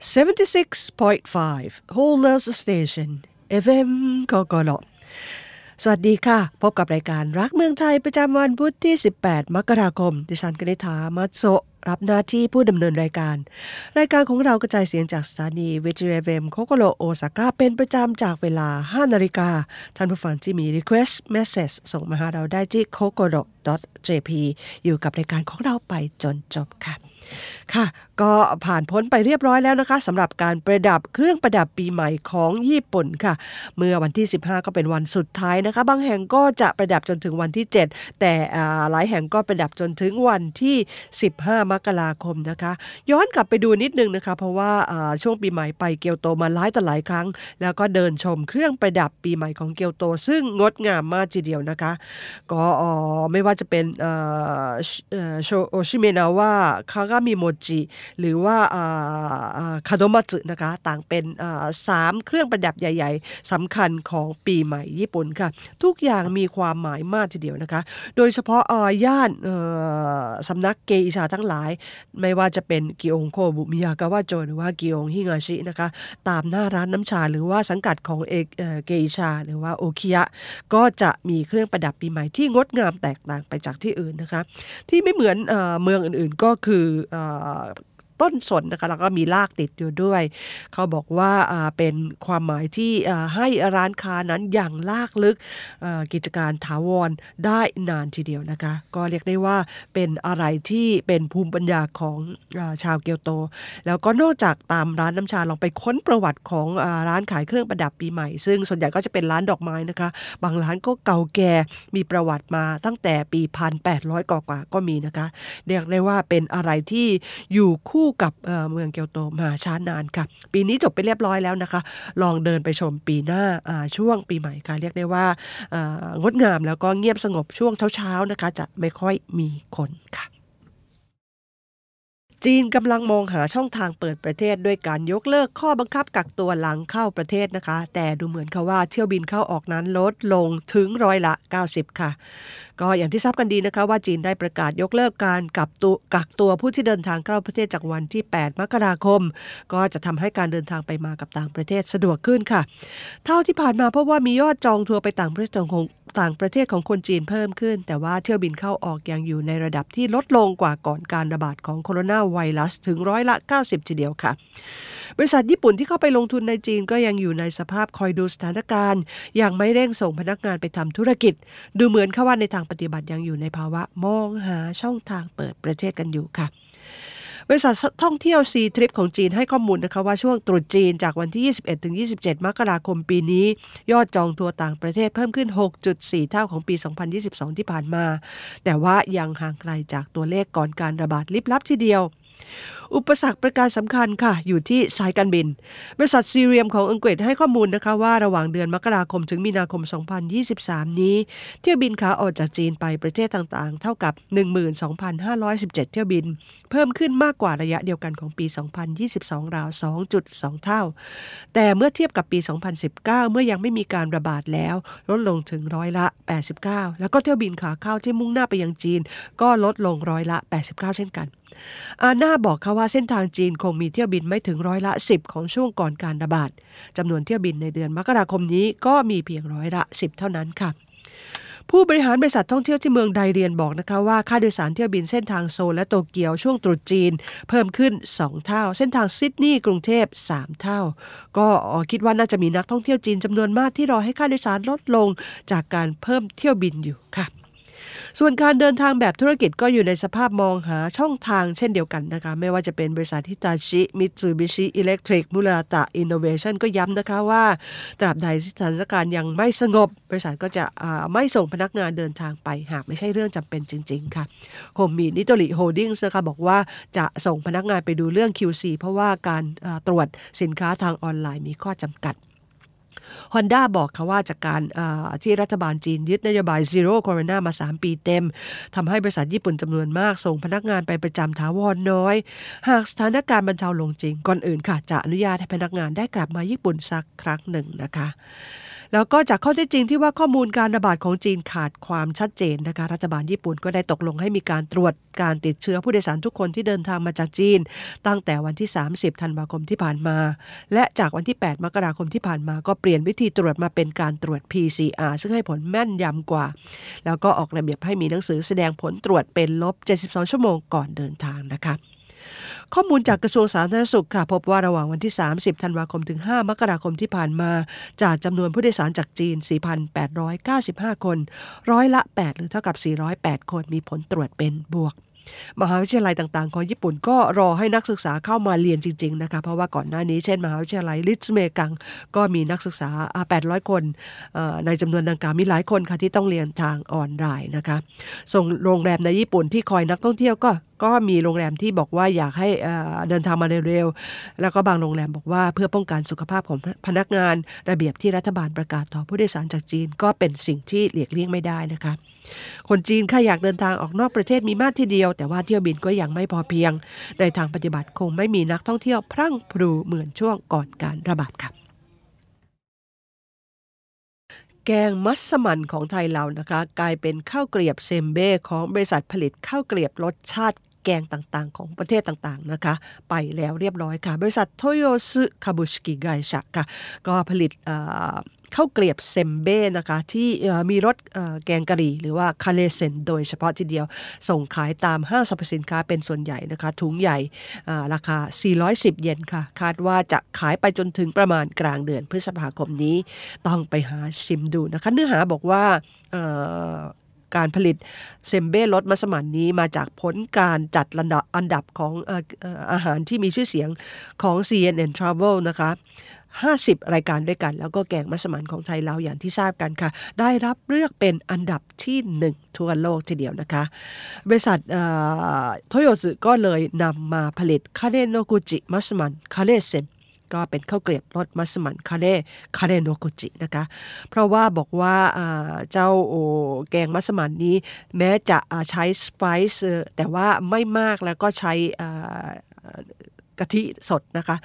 76.5 Holders Station FM กกลสวัสดีค่ะ พบกับรายการรักเมืองไทยประจำวันพุธที่ 18 มกราคม ดิฉันกนิษฐามัตโซรับหน้าที่ผู้ดำเนินรายการ รายการของเรากระจายเสียงจากสถานีวิทยุเวมโคโกโรโอซาก้าเป็นประจำจากเวลา 5 นาฬิกา ท่านผู้ฟังที่มี request message ส่งมาหาเราได้ที่ kokoro jp อยู่กับรายการของเราไปจนจบค่ะ ค่ะ ก็ผ่านพ้นไปเรียบร้อยแล้วนะคะสำหรับการประดับเครื่องประดับปีใหม่ของญี่ปุ่นค่ะ เมื่อวันที่ 15 ก็เป็นวันสุดท้ายนะคะ บางแห่งก็จะประดับจนถึงวันที่ 7 แต่หลายแห่งก็ประดับจนถึงวันที่ 15 มกราคมนะคะ ย้อนกลับไปดูนิดนึงนะคะ เพราะว่าช่วงปีใหม่ไปเกียวโตมาหลายต่อหลายครั้ง แล้วก็เดินชมเครื่องประดับปีใหม่ของเกียวโต ซึ่งงดงามมากทีเดียวนะคะ ก็ไม่ว่าจะเป็นโชโอชิเมนาว่าคากามิโมจิหรือว่าคาโดมัสึนะคะต่างเป็นสามเครื่องประดับใหญ่ ๆสำคัญของปีใหม่ญี่ปุ่นค่ะ ทุกอย่างมีความหมายมากทีเดียวนะคะ โดยเฉพาะย่านสำนักเกอิชาทั้งหลาย ไม่ว่าจะเป็นกิองโคบุมิยากาวะโจหรือว่ากิองฮิงาชินะคะตามหน้าร้านน้ำชาหรือว่าสังกัดของเอเกอิชา หรือว่าโอคิยะ ก็จะมีเครื่องประดับปีใหม่ที่งดงามแตกต่างไปจากที่อื่นนะคะ ที่ไม่เหมือนเมืองอื่นๆก็คือ ต้นสนนะคะแล้วก็มีลากติดอยู่ด้วย เขาบอกว่าเป็นความหมายที่ให้ร้านค้านั้นอย่างลากลึกกิจการถาวรได้นานทีเดียวนะคะ ก็เรียกได้ว่าเป็นอะไรที่เป็นภูมิปัญญาของชาวเกียวโต แล้วก็นอกจากตามร้านน้ำชาลองไปค้นประวัติของร้านขายเครื่องประดับปีใหม่ ซึ่งส่วนใหญ่ก็จะเป็นร้านดอกไม้นะคะ บางร้านก็เก่าแก่มีประวัติมาตั้งแต่ปี 1800 กว่าก็มีนะคะ เรียกได้ว่าเป็นอะไรที่อยู่คู่กับเมืองเกียวโตมาช้านานค่ะ ปีนี้จบไปเรียบร้อยแล้วนะคะ ลองเดินไปชมปีหน้าช่วงปีใหม่ค่ะ เรียกได้ว่างดงามแล้วก็เงียบสงบช่วงเช้าๆนะคะ จะไม่ค่อยมีคนค่ะจีนกำลังมองหาช่องทางเปิดประเทศด้วยการยกเลิกข้อบังคับกักตัวหลังเข้าประเทศนะคะ แต่ดูเหมือนค่ะว่าเที่ยวบินเข้าออกนั้นลดลงถึงร้อยละ 90 ค่ะ ก็อย่างที่ทราบกันดีนะคะว่าจีนได้ประกาศยกเลิกการกักตัวกักตัวผู้ที่เดินทางเข้าประเทศจากวันที่ 8 มกราคม ก็จะทำให้การเดินทางไปมากับต่างประเทศสะดวกขึ้นค่ะ เท่าที่ผ่านมาเพราะว่ามียอดจองทัวร์ไปต่างประเทศของต่างประเทศของคนจีนเพิ่มขึ้น แต่ว่าเที่ยวบินเข้าออกยังอยู่ในระดับที่ลดลงกว่าก่อนการระบาดของโคโรนาไวรัสถึงร้อยละ 90 ทีเดียวค่ะ บริษัทญี่ปุ่นที่เข้าไปลงทุนในจีนก็ยังอยู่ในสภาพคอยดูสถานการณ์ ยังไม่เร่งส่งพนักงานไปทำธุรกิจ ดูเหมือนค่ะว่าในทางปฏิบัติยังอยู่ในภาวะมองหาช่องทางเปิดประเทศกันอยู่ค่ะบริษัทท่องเที่ยวซีทริปของจีนให้ข้อมูลนะคะว่าช่วงตรุษจีนจากวันที่ 21 ถึง 27 มกราคมปีนี้ ยอดจองทัวร์ต่างประเทศเพิ่มขึ้น 6.4 เท่าของปี 2022 ที่ผ่านมา แต่ว่ายังห่างไกลจากตัวเลขก่อนการระบาดลิบลับทีเดียว อุปสรรคประการสำคัญค่ะ อยู่ที่สายการบิน บริษัทซีเรียมของอังกฤษให้ข้อมูลนะคะว่าระหว่างเดือนมกราคมถึงมีนาคม 2023 นี้ เที่ยวบินขาออกจากจีนไปประเทศต่างๆ เท่ากับ 12,517 เที่ยวบิน เพิ่มขึ้นมากกว่าระยะเดียวกันของปี 2022 ราว 2.2 เท่า แต่เมื่อเทียบกับปี 2019 เมื่อยังไม่มีการระบาดแล้ว ลดลงถึงร้อยละ 89 แล้วก็เที่ยวบินขาเข้าที่มุ่งหน้าไปยังจีน ก็ลดลงร้อยละ 89 เช่นกัน อาน่าบอกเขาว่าเส้นทางจีนคงมีเที่ยวบินไม่ถึงร้อยละ 10 ของช่วงก่อนการระบาดจำนวนเที่ยวบินในเดือนมกราคมนี้ก็มีเพียงร้อยละ 10 เท่านั้นค่ะผู้บริหารบริษัทท่องเที่ยวที่เมืองไดเรียนบอกนะคะว่าค่าโดยสารเที่ยวบินเส้นทางโซลและโตเกียวช่วงตรุษจีน เพิ่มขึ้น 2 เท่า เส้นทางซิดนีย์กรุงเทพ 3 เท่า ก็คิดว่าน่าจะมีนักท่องเที่ยวจีนจำนวนมากที่รอให้ค่าโดยสารลดลงจากการเพิ่มเที่ยวบินอยู่ค่ะ ส่วนการเดินทางแบบธุรกิจก็อยู่ในสภาพมองหาช่องทางเช่นเดียวกันนะคะ ไม่ว่าจะเป็นบริษัทฮิตาชิ มิตซูบิชิ อิเล็กทริก มูราตะ อินโนเวชันก็ย้ำนะคะว่า ตราบใดสถานการณ์ยังไม่สงบ บริษัทก็จะไม่ส่งพนักงานเดินทางไปหากไม่ใช่เรื่องจำเป็นจริง ๆ ค่ะคงมีนิโตริ Holdings นะคะบอกว่าจะส่งพนักงานไปดูเรื่อง QC เพราะว่าการตรวจสินค้าทางออนไลน์มีข้อจำกัด ฮอนด้าบอกค่ะว่าจากการที่รัฐบาลจีนยึดนโยบาย Zero COVID มา 3 ปีเต็มทำให้บริษัทญี่ปุ่นจำนวนมาก ส่งพนักงานไปประจำถาวรน้อย หากสถานการณ์บรรเทาลงจริงก่อนอื่นค่ะ จะอนุญาตให้พนักงานได้กลับมาญี่ปุ่นสักครั้งหนึ่งนะคะ แล้วก็จากข้อเท็จจริงที่ว่าข้อมูลการระบาดของจีนขาดความชัดเจนนะคะรัฐบาลญี่ปุ่นก็ได้ตกลงให้มีการตรวจการติดเชื้อผู้โดยสารทุกคนที่เดินทางมาจากจีน ตั้งแต่วันที่ 30 ธันวาคมที่ผ่านมา และจากวันที่ 8 มกราคมที่ผ่านมา ก็เปลี่ยนวิธีตรวจมาเป็นการตรวจ PCR ซึ่งให้ผลแม่นยำกว่า แล้วก็ออกระเบียบให้มีหนังสือแสดงผลตรวจเป็นลบ 72 ชั่วโมงก่อนเดินทางนะคะ ข้อมูลจากกระทรวงสาธารณสุขค่ะพบว่าระหว่างวันที่ 30 ธันวาคมถึง 5 มกราคมที่ผ่านมา จากจำนวนผู้โดยสารจากจีน 4,895 คน ร้อยละ 8 หรือเท่ากับ 408 คนมีผลตรวจเป็นบวกมหาวิทยาลัยต่างๆ ของญี่ปุ่นก็รอให้นักศึกษาเข้ามาเรียนจริง ๆ นะคะ เพราะว่าก่อนหน้านี้เช่น มหาวิทยาลัยลิทเมกัง ก็มีนักศึกษา 800 คน ในจำนวนดังกล่าวมีหลายคนค่ะที่ต้องเรียนทางออนไลน์นะคะส่งโรงแรมในญี่ปุ่นที่คอยนักท่องเที่ยวก็ ก็มีโรงแรมที่บอกว่าอยากให้เดินทางมาเร็วๆ แล้วก็บางโรงแรมบอกว่าเพื่อป้องกันสุขภาพของพนักงาน ระเบียบที่รัฐบาลประกาศต่อผู้โดยสารจากจีน ก็เป็นสิ่งที่หลีกเลี่ยงไม่ได้นะคะ คนจีนค่ะอยากเดินทางออกนอกประเทศมีมากทีเดียว แต่ว่าเที่ยวบินก็ยังไม่พอเพียง ในทางปฏิบัติคงไม่มีนักท่องเที่ยวพรั่งพรูเหมือนช่วงก่อนการระบาดค่ะแกงมัสมั่นของไทยเรานะคะ กลายเป็นข้าวเกลียบเซมเบ้ของบริษัทผลิตข้าวเกลียบรสชาติ แกงต่างๆ ของประเทศต่างๆนะคะ ไปแล้วเรียบร้อยค่ะ บริษัทโตโยซึคาบุชิกิไกชะค่ะ ก็ผลิตข้าวเกลียบเซมเบ้นะคะ ที่มีรสแกงกะหรี่ หรือว่าคาเลเซนโดยเฉพาะทีเดียว ส่งขายตามห้างสรรพสินค้าเป็นส่วนใหญ่นะคะ ถุงใหญ่ราคา 410 เยนค่ะ คาดว่าจะขายไปจนถึงประมาณกลางเดือนพฤษภาคมนี้ ต้องไปหาชิมดูนะคะ เนื้อหาบอกว่า การผลิตเซมเบ้รสมัสมั่นนี้มาจากผลการจัดระดับอันดับของอาหารที่มีชื่อเสียงของ CNN Travel นะคะ 50 รายการด้วยกัน แล้วก็แกงมัสมั่นของไทยเราอย่างที่ทราบกันค่ะ ได้รับเลือกเป็นอันดับที่ 1 ทั่วโลกทีเดียวนะคะ บริษัทโตโยสึก็เลยนำมาผลิตคาเรโนกุจิมัสมั่นคาเรเซม ก็เป็นข้าวเกรียบรสมัสมั่นคาเร่คาเรโนกุจินะคะ เพราะว่าบอกว่าเจ้าแกงมัสมันนี้ แม้จะใช้สไปซ์แต่ว่าไม่มากแล้วก็ใช้กะทิสดนะคะ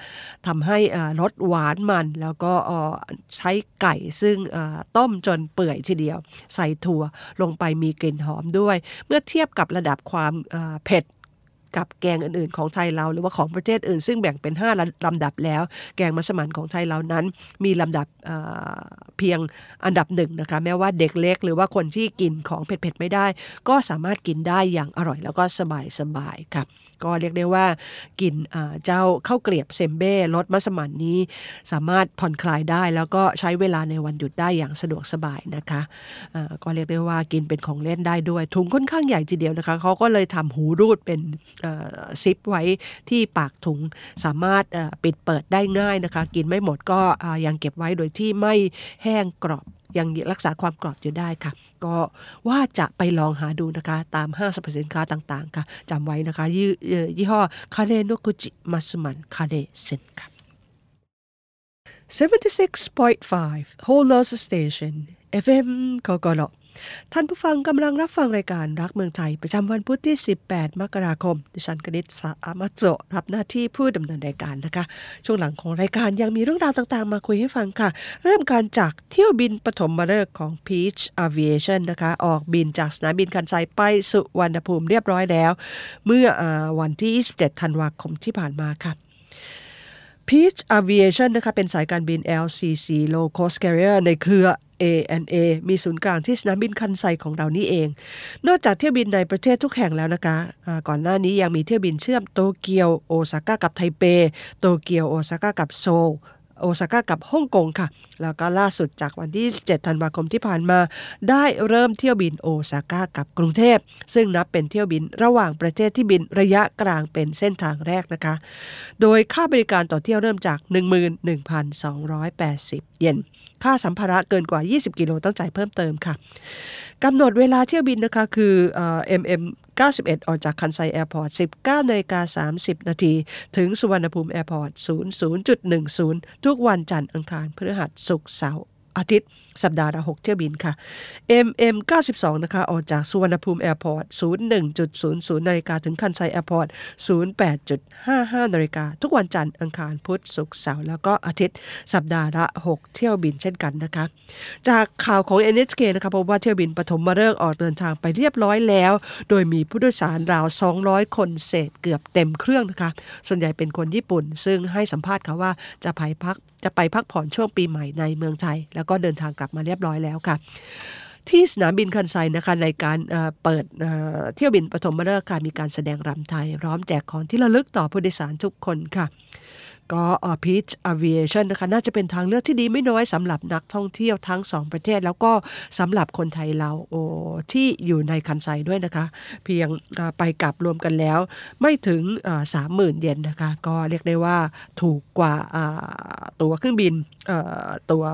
ทำให้รสหวานมันแล้วก็ใช้ไก่ซึ่งต้มจนเปื่อยทีเดียว ใส่ถั่วลงไปมีกลิ่นหอมด้วย เมื่อเทียบกับระดับความเผ็ด กับแกงอื่นๆ ของไทยเราหรือว่าของประเทศอื่น ซึ่งแบ่งเป็น 5 ลำดับแล้ว แกงมัสมั่นของไทยเรานั้น มีลำดับเพียงอันดับหนึ่งนะคะแม้ว่าเด็กเล็ก หรือว่าคนที่กินของเผ็ดๆไม่ได้ ก็สามารถกินได้อย่างอร่อยแล้วก็สบายๆครับก็เรียกได้ว่ากินเจ้าข้าวเกลียบเซมเบ้รสมัสมั่นนี้ สามารถผ่อนคลายได้ แล้วก็ใช้เวลาในวันหยุดได้อย่างสะดวกสบายนะคะก็เรียกได้ว่ากินเป็นของเล่นได้ด้วย ถุงค่อนข้างใหญ่ทีเดียวนะคะเขาก็เลยทำหูรูดเป็นซิปไว้ที่ปากถุงสามารถปิดเปิดได้ง่ายนะคะ กินไม่หมดก็ยังเก็บไว้โดยที่ไม่แห้งกรอบ ยังรักษาความกรอบอยู่ได้ค่ะ ก็ว่าจะไปลองหาดูนะคะ ตามห้างสรรพสินค้าต่างๆ ค่ะจำไว้นะคะยี่ห้อคาเรโนกุจิมัสมันคาเรเซนค่ะ76.5 Whole Loss Station FM กกล ท่านผู้ฟังกำลังรับฟังรายการรักเมืองไทย ประจำวันพุธที่ 18 มกราคม ดิฉันกนิษฐ์สามาโจรับหน้าที่ผู้ดำเนินรายการนะคะ ช่วงหลังของรายการยังมีเรื่องราวต่างๆ มาคุยให้ฟังค่ะ เริ่มการจากเที่ยวบินปฐมฤกษ์ของ Peach Aviation นะคะ ออกบินจากสนามบินคันไซไปสุวรรณภูมิเรียบร้อยแล้ว เมื่ออวันที่ 27 ธันวาคมที่ผ่านมาค่ะ Peach Aviation นะคะเป็นสายการบิน LCC Low Cost Carrier ในเครือ ANA มีศูนย์กลางที่สนามบินคันไซของเรานี่เอง นอกจากเที่ยวบินในประเทศทุกแห่งแล้วนะคะะก่อนหน้านี้ยังมีเที่ยวบินเชื่อมโตเกียวโอซาก้ากับไทเป โตเกียวโอซาก้ากับโซลโอซาก้ากับฮ่องกงค่ะ แล้วก็ล่าสุดจากวันที่17ธันวาคมที่ผ่านมา ได้เริ่มเที่ยวบินโอซาก้ากับกรุงเทพ ซึ่งนับเป็นเที่ยวบินระหว่างประเทศที่บินระยะกลางเป็นเส้นทางแรกนะคะ โดยค่าบริการต่อเที่ยวเริ่มจาก 11,280 เยน ค่าสัมภาระเกินกว่า 20 กิโลต้องจ่ายเพิ่มเติมค่ะกำหนดเวลาเที่ยวบินนะคะคือ MM 91 ออกจากคันไซ Airport 19นาฬิกา30 นาที ถึงสุวรรณภูมิ Airport 00.10 ทุกวันจันทร์อังคารพฤหัสศุกร์เสาร์อาทิตย์ สัปดาห์ละ 6 เที่ยวบินค่ะ MM 92 นะคะ ออกจากสุวรรณภูมิ Airport 01.00 นาฬิกาถึงคันไซ Airport 08.55 นาฬิกา ทุกวันจันทร์ อังคาร พุธ ศุกร์ เสาร์ แล้วก็อาทิตย์ สัปดาห์ละ 6 เที่ยวบินเช่นกันนะคะ จากข่าวของ NHK นะคะพบว่าเที่ยวบินปฐมมาเริ่มออกเดินทางไปเรียบร้อยแล้ว โดยมีผู้โดยสารราว 200 คนเศษเกือบเต็มเครื่องนะคะ ส่วนใหญ่เป็นคนญี่ปุ่น ซึ่งให้สัมภาษณ์ค่ะว่าจะไปพักจะไปพักผ่อนช่วงปีใหม่ในเมืองไทย แล้วก็เดินทางกลับมาเรียบร้อยแล้วค่ะ ที่สนามบินคันไซนะคะในการเปิดเที่ยวบินปฐมฤกษ์การมีการแสดงรำไทยพร้อมแจกของที่ระลึกต่อผู้โดยสารทุกคนค่ะ ก็พีชอ Aviation นะคะน่าจะเป็นทางเลือกที่ดีไม่น้อยสำหรับนักท่องเที่ยวทั้ง 2 ประเทศ แล้วก็สำหรับคนไทยเราโอที่อยู่ในคันไซด้วยนะคะ เพียงไปกลับรวมกันแล้ว ไม่ถึงสามหมื่นเยนนะคะ ก็เรียกได้ว่าถูกกว่าตัวเครื่องบินตัว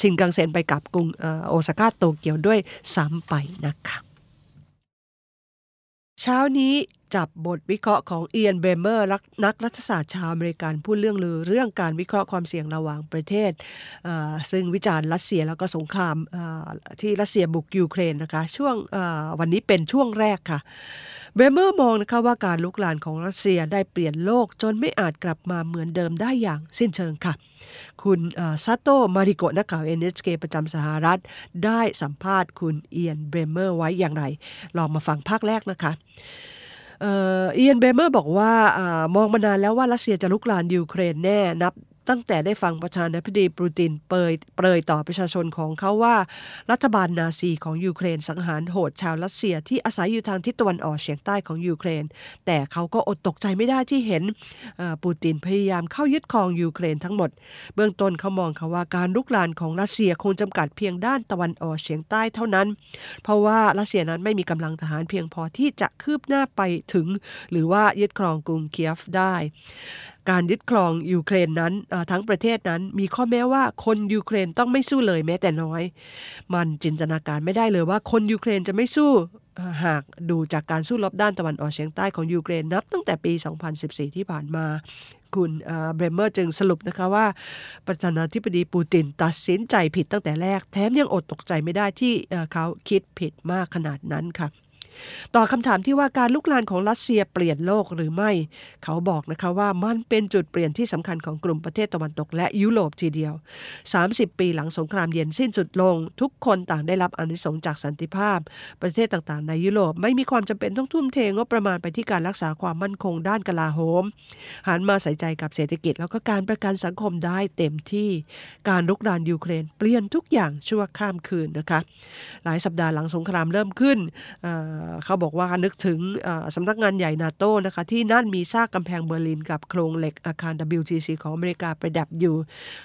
ชินกังเซนไปกลับกรุงโอซาก้าโตเกียวด้วยซ้ำไปนะคะ เช้านี้จับบทวิเคราะห์ของเอียนเบเมอร์นักรัฐศาสตร์ชาวอเมริกันผู้เลื่องลือเรื่องการวิเคราะห์ความเสี่ยงระหว่างประเทศ ซึ่งวิจารณ์รัสเซียแล้วก็สงครามที่รัสเซียบุกยูเครนนะคะช่วงวันนี้เป็นช่วงแรกค่ะเบเมอร์มองนะคะว่าการรุกรานของรัสเซียได้เปลี่ยนโลกจนไม่อาจกลับมาเหมือนเดิมได้อย่างสิ้นเชิงค่ะ คุณซาโตมาริโกนักข่าว NHK ประจำสหรัฐ ได้สัมภาษณ์คุณเอียนเบเมอร์ไว้อย่างไร ลองมาฟังภาคแรกนะคะ เอียนเบเมอร์บอกว่ามองมานานแล้วว่ารัสเซียจะรุกรานยูเครนแน่นับ ตั้งแต่ได้ฟังประธานาธิบดีปูตินเปยเปรยต่อประชาชนของเขาว่า รัฐบาลนาซีของยูเครนสังหารโหดชาวรัสเซียที่อาศัยอยู่ทางทิศตะวันออกเฉียงใต้ของยูเครน แต่เขาก็อดตกใจไม่ได้ที่เห็นปูตินพยายามเข้ายึดครองยูเครนทั้งหมด เบื้องต้นเขามองค่ะว่าการรุกรานของรัสเซียคงจำกัดเพียงด้านตะวันออกเฉียงใต้เท่านั้น เพราะว่ารัสเซียนั้นไม่มีกำลังทหารเพียงพอที่จะคืบหน้าไปถึง หรือว่ายึดครองกรุงเคียฟได้ การยึดครองยูเครนนั้นทั้งประเทศนั้นมีข้อแม้ว่าคนยูเครนต้องไม่สู้เลยแม้แต่น้อย มันจินตนาการไม่ได้เลยว่าคนยูเครนจะไม่สู้หากดูจากการสู้รบด้านตะวันออกเฉียงใต้ของยูเครนนับตั้งแต่ปี 2014 ที่ผ่านมาคุณเบรเมอร์จึงสรุปนะคะว่า ประธานาธิบดีปูตินตัดสินใจผิดตั้งแต่แรก แถมยังอดตกใจไม่ได้ที่เขาคิดผิดมากขนาดนั้นค่ะ ต่อคำถามที่ว่าการลุกลานของรัสเซียเปลี่ยนโลกหรือไม่ เขาบอกนะคะว่ามันเป็นจุดเปลี่ยนที่สำคัญของกลุ่มประเทศตะวันตกและยุโรปทีเดียว 30 ปีหลังสงครามเย็นสิ้นสุดลง ทุกคนต่างได้รับอนิสงจากสันติภาพ ประเทศต่างๆ ในยุโรปไม่มีความจำเป็นต้องทุ่มเทงบประมาณไปที่การรักษาความมั่นคงด้านกลาโหมหันมาใส่ใจกับเศรษฐกิจแล้วก็การประกันสังคมได้เต็มที่ การลุกรานยูเครนเปลี่ยนทุกอย่างชั่วข้ามคืนนะคะ หลายสัปดาห์หลังสงครามเริ่มขึ้นเขาบอกว่านึกถึงสำนักงานใหญ่นาโต้นะคะที่นั่นมีซากกำแพงเบอร์ลินกับโครงเหล็กอาคาร WTC ของอเมริกาประดับอยู่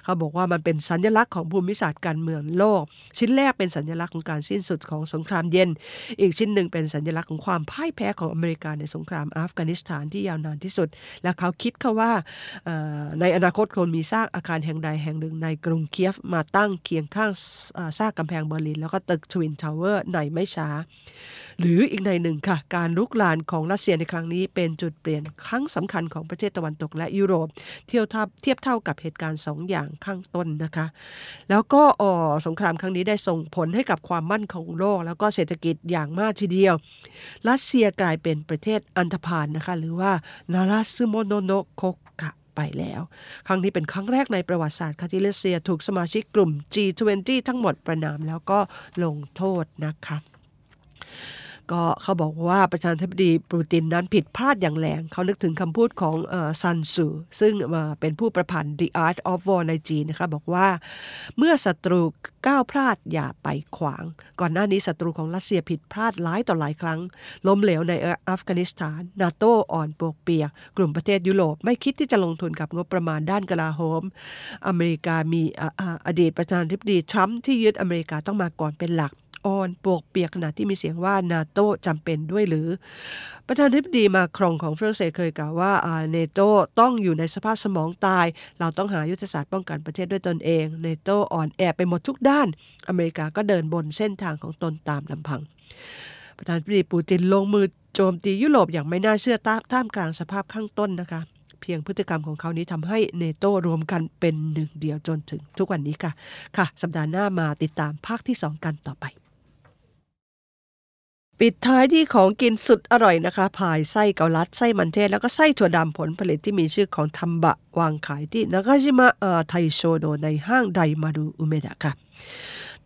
เขาบอกว่ามันเป็นสัญลักษณ์ของภูมิศาสตร์การเมืองโลก ชิ้นแรกเป็นสัญลักษณ์ของการสิ้นสุดของสงครามเย็น อีกชิ้นหนึ่งเป็นสัญลักษณ์ของความพ่ายแพ้ของอเมริกาในสงครามอัฟกานิสถานที่ยาวนานที่สุด และเขาคิดเขาว่าในอนาคตคงมีซากอาคารแห่งใดแห่งหนึ่งในกรุงเคียฟมาตั้งเคียงข้างซากกำแพงเบอร์ลิน แล้วก็ตึก Twin Tower ในไม่ช้า หรืออีกนัยหนึ่งค่ะ การรุกรานของรัสเซียในครั้งนี้เป็นจุดเปลี่ยนครั้งสำคัญของประเทศตะวันตกและยุโรป เทียบเท่าเทียบเท่ากับเหตุการณ์ 2 อย่างข้างต้นนะคะ แล้วก็ออสงครามครั้งนี้ได้ส่งผลให้กับความมั่นของโลก แล้วก็เศรษฐกิจอย่างมากทีเดียว รัสเซียกลายเป็นประเทศอันธพาลนะคะหรือว่านาราซึโมโนโนโคกะไปแล้ว ครั้งนี้เป็นครั้งแรกในประวัติศาสตร์คาที่รัสเซียถูกสมาชิกกลุ่ม G20 ทั้งหมดประนามแล้วก็ลงโทษนะคะ ก็เขาบอกว่าประธานาธิบดีปูตินนั้นผิดพลาดอย่างแรงเขานึกถึงคำพูดของซันซูซึ่งเป็นผู้ประพันธ์ The Art of War ในจีนนะคะบอกว่า เมื่อศัตรูก้าวพลาดอย่าไปขวาง ก่อนหน้านี้ศัตรูของรัสเซียผิดพลาดหลายต่อหลายครั้ง ล้มเหลวในอัฟกานิสถาน นาโตอ่อนปวกเปียก กลุ่มประเทศยุโรปไม่คิดที่จะลงทุนกับงบประมาณด้านกลาโหม อเมริกามีอดีตประธานาธิบดีทรัมป์ที่ยึดอเมริกาต้องมาก่อนเป็นหลัก อ่อนปวกเปียกขณะที่มีเสียงว่านาโตจำเป็นด้วยหรือ ประธานาธิบดีมาครองของฝรั่งเศสเคยกล่าวว่าเนโตต้องอยู่ในสภาพสมองตาย เราต้องหายุทธศาสตร์ป้องกันประเทศด้วยตนเองเนโตอ่อนแอไปหมดทุกด้าน อเมริกาก็เดินบนเส้นทางของตนตามลำพัง ประธานาธิบดีปูตินลงมือโจมตียุโรปอย่างไม่น่าเชื่อท่ามกลางสภาพข้างต้นนะคะเพียงพฤติกรรมของเขานี้ทำให้เนโตรวมกันเป็นหนึ่งเดียวจนถึงทุกวันนี้ค่ะ ค่ะ สัปดาห์หน้ามาติดตามภาคที่ 2 กันต่อไป ปิดท้ายที่ของกินสุดอร่อยนะคะพายไส้เกาลัดไส้มันเทศ แล้วก็ไส้ถั่วดำผลผลิตที่มีชื่อของทัมบะ วางขายที่นากาจิมะไทโชโดในห้างไดมารุอุเมดะค่ะ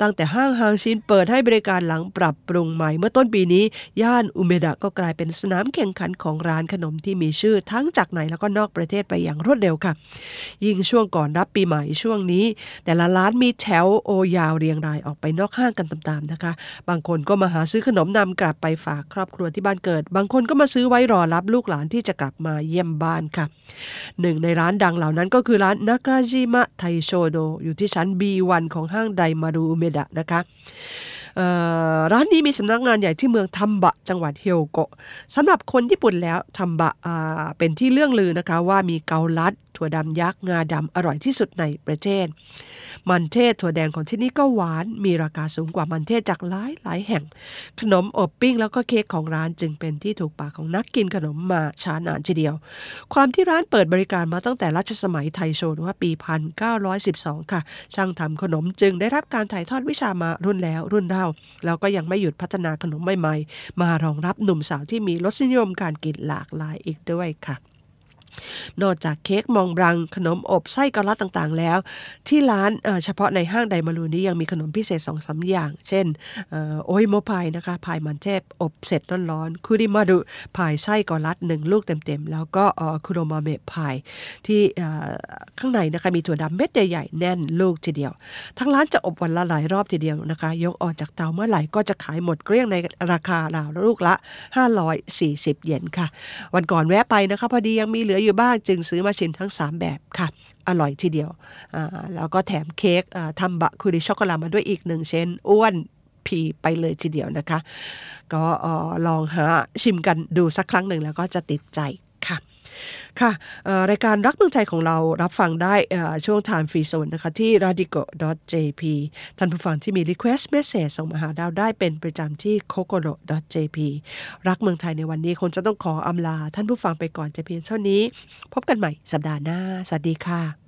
ตั้งแต่ห้างฮางชินเปิดให้บริการหลังปรับปรุงใหม่เมื่อต้นปีนี้ ย่านอุเมดะก็กลายเป็นสนามแข่งขันของร้านขนมที่มีชื่อทั้งจากในแล้วก็นอกประเทศไปอย่างรวดเร็วค่ะ ยิ่งช่วงก่อนรับปีใหม่ช่วงนี้ แต่ละร้านมีแถวโอยาวเรียงรายออกไปนอกห้างกันตามๆนะคะ บางคนก็มาหาซื้อขนมนำกลับไปฝากครอบครัวที่บ้านเกิด บางคนก็มาซื้อไว้รอรับลูกหลานที่จะกลับมาเยี่ยมบ้านค่ะหนึ่งในร้านดังเหล่านั้นก็คือร้านนากาจิมะไทโชโดอยู่ที่ชั้น B1 ของห้างไดมารุอุเมดะนะคะร้านนี้มีสำนักงานใหญ่ที่เมืองทัมบะ จังหวัดเฮียวโกะสำหรับคนญี่ปุ่นแล้วทัมบะเป็นที่เรื่องลือนะคะว่ามีเกาลัด ถั่วดำยักษ์งาดำอร่อยที่สุดในประเทศ มันเทศถั่วแดงของที่นี่ก็หวานมีราคาสูงกว่ามันเทศจากหลายหลายแห่ง ขนมอบปิ้งแล้วก็เค้กของร้านจึงเป็นที่ถูกปากของนักกินขนมมาช้านานทีเดียว ความที่ร้านเปิดบริการมาตั้งแต่รัชสมัยไทโชหรือว่าปี 1912 ค่ะ ช่างทำขนมจึงได้รับการถ่ายทอดวิชามารุ่นแล้วรุ่นเล่าแล้วก็ยังไม่หยุดพัฒนาขนมใหม่ๆ มารองรับหนุ่มสาวที่มีรสนิยมการกินหลากหลายอีกด้วยค่ะ นอกจากเค้กมองบรังขนมอบไส้กะลัดต่างๆ แล้ว ที่ร้านเฉพาะในห้างไดมารูนี้ยังมีขนมพิเศษสองสาอย่าง เช่นโอ้ยโมพายนะคะพายมันเทพอบเสร็จร้อนๆคุริมาดุพายไส้กะลัดหนึ่งลูกเต็มๆ แล้วก็คุโรมาเมะพายที่ข้างในนะคะมีถั่วดำเม็ดใหญ่ๆแน่นลูกทีเดียว ทั้งร้านจะอบวันละหลายรอบทีเดียวนะคะ ยกออกจากเตาเมื่อไหร่ก็จะขายหมดเกลี้ยงในราคาราวลูกละ 540 เยนค่ะ วันก่อนแวะไปนะคะพอดียังมีเหลืออยู่บ้างจึงซื้อมาชิมทั้ง 3 แบบค่ะ อร่อยทีเดียว แล้วก็แถมเค้กทำบะคุริช็อกโกแลตมาด้วยอีกหนึ่งเช่นอ้วนพีไปเลยทีเดียวนะคะ ก็ลองหาชิมกันดูสักครั้งหนึ่งแล้วก็จะติดใจ ค่ะรายการรักเมืองไทยของเรารับฟังได้ช่วง Time Free Zone นะคะที่ radico.jp ท่านผู้ฟังที่มี request message ส่งมาหาดาวได้เป็นประจำที่ kokoro.jp รักเมืองไทยในวันนี้คงจะต้องขออำลาท่านผู้ฟังไปก่อนจะเพียงเท่านี้ พบกันใหม่สัปดาห์หน้า สวัสดีค่ะ